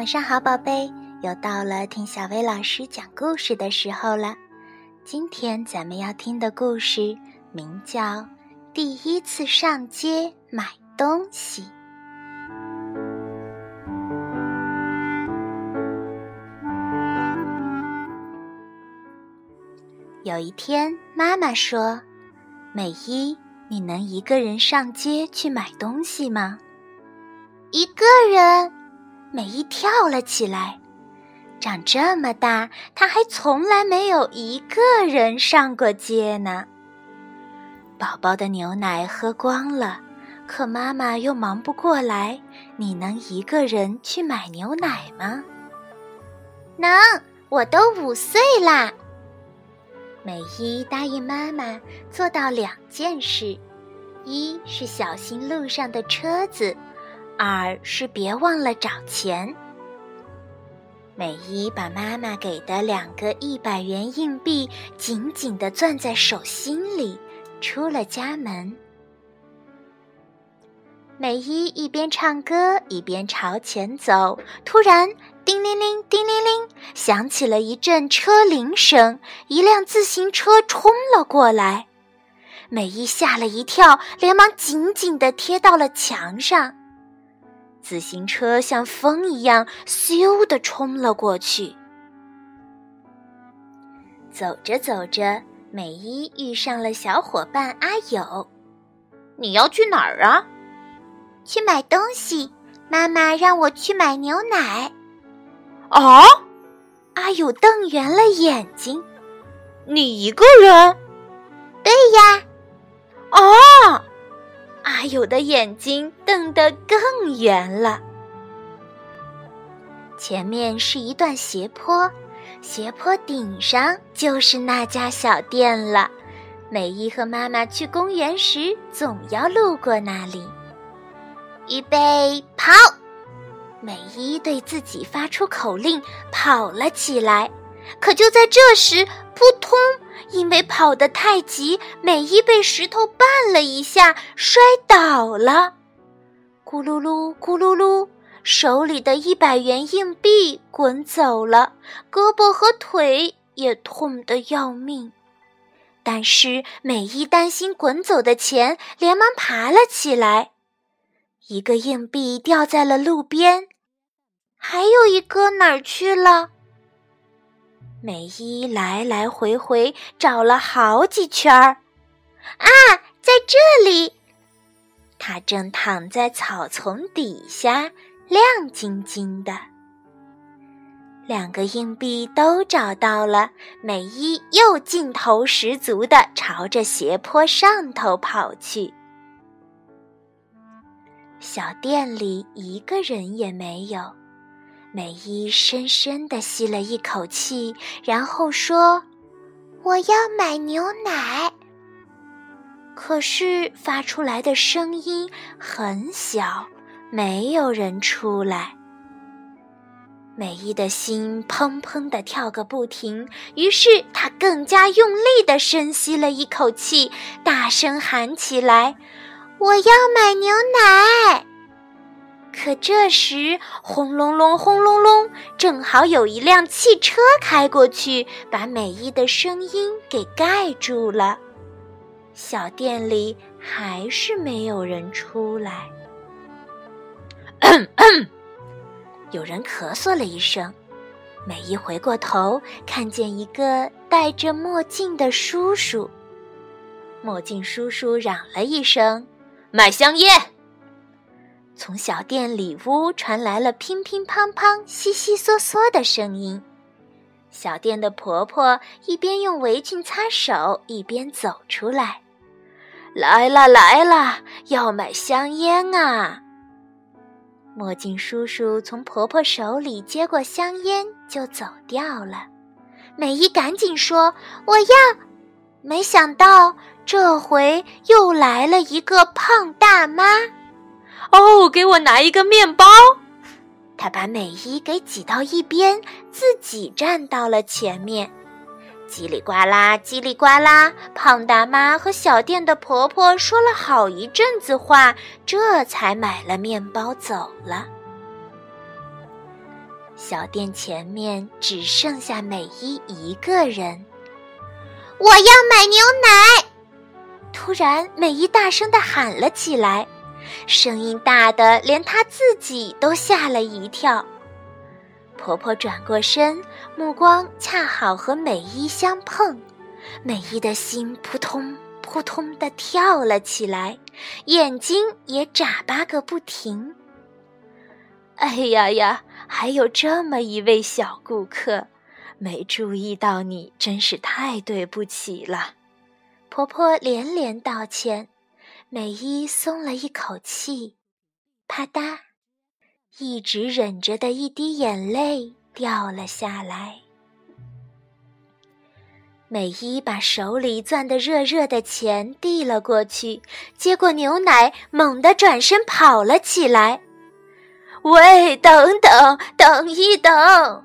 晚上好，宝贝，又到了听小薇老师讲故事的时候了。今天咱们要听的故事名叫《第一次上街买东西》。有一天，妈妈说：“美伊，你能一个人上街去买东西吗？”一个人。美伊跳了起来，长这么大，她还从来没有一个人上过街呢。宝宝的牛奶喝光了，可妈妈又忙不过来。你能一个人去买牛奶吗？能，我都五岁啦。美伊答应妈妈做到两件事：一是小心路上的车子。二是别忘了找钱。美伊把妈妈给的两个一百元硬币紧紧地攥在手心里，出了家门。美伊一边唱歌一边朝前走，突然，叮铃铃，叮铃铃，响起了一阵车铃声，一辆自行车冲了过来。美伊吓了一跳，连忙紧紧地贴到了墙上。自行车像风一样咻的冲了过去。走着走着，美伊遇上了小伙伴阿友。你要去哪儿啊？去买东西。妈妈让我去买牛奶。啊！阿友瞪圆了眼睛。你一个人？对呀。啊！阿友的眼睛瞪得更圆了。前面是一段斜坡，斜坡顶上就是那家小店了。美伊和妈妈去公园时，总要路过那里。预备，跑！美伊对自己发出口令，跑了起来。可就在这时，扑通！因为跑得太急，美伊被石头绊了一下，摔倒了。咕噜噜，咕噜噜，手里的一百元硬币滚走了，胳膊和腿也痛得要命。但是美伊担心滚走的钱，连忙爬了起来。一个硬币掉在了路边，还有一个哪儿去了？美伊来来回回找了好几圈儿，啊，在这里！他正躺在草丛底下，亮晶晶的。两个硬币都找到了，美伊又劲头十足的朝着斜坡上头跑去。小店里一个人也没有。美伊深深地吸了一口气，然后说：“我要买牛奶。”可是发出来的声音很小，没有人出来。美伊的心砰砰地跳个不停，于是她更加用力地深吸了一口气，大声喊起来：“我要买牛奶！”可这时，轰隆隆，轰隆隆，正好有一辆汽车开过去，把美伊的声音给盖住了。小店里还是没有人出来。有人咳嗽了一声，美伊回过头，看见一个戴着墨镜的叔叔。墨镜叔叔嚷了一声：“买香烟。”从小店里屋传来了乒乒乓乓、悉悉嗦嗦的声音。小店的婆婆一边用围裙擦手，一边走出来：“来了来了，要买香烟啊！”墨镜叔叔从婆婆手里接过香烟，就走掉了。美伊赶紧说：“我要！”没想到这回又来了一个胖大妈。哦，给我拿一个面包。他把美伊给挤到一边，自己站到了前面。叽里呱啦，叽里呱啦，胖大妈和小店的婆婆说了好一阵子话，这才买了面包走了。小店前面只剩下美伊一个人。我要买牛奶！突然，美伊大声的喊了起来，声音大的连她自己都吓了一跳。婆婆转过身，目光恰好和美伊相碰，美伊的心扑通扑通的跳了起来，眼睛也眨巴个不停。哎呀呀！还有这么一位小顾客，没注意到你，真是太对不起了。婆婆连连道歉，美伊松了一口气。啪嗒，一直忍着的一滴眼泪掉了下来。美伊把手里攥得热热的钱递了过去，接过牛奶，猛地转身跑了起来。喂，等等，等一等！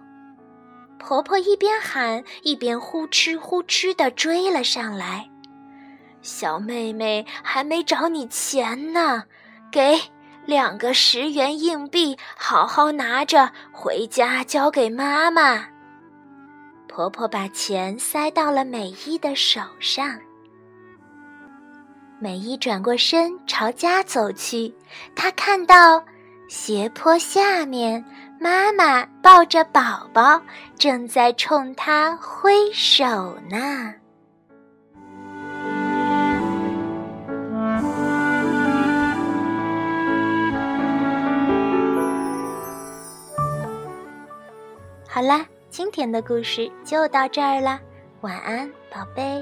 婆婆一边喊，一边呼哧呼哧的追了上来。小妹妹还没找你钱呢，给两个十元硬币，好好拿着，回家交给妈妈。婆婆把钱塞到了美伊的手上。美伊转过身朝家走去，她看到。斜坡下面，妈妈抱着宝宝，正在冲她挥手呢。好啦，今天的故事就到这儿啦，晚安，宝贝。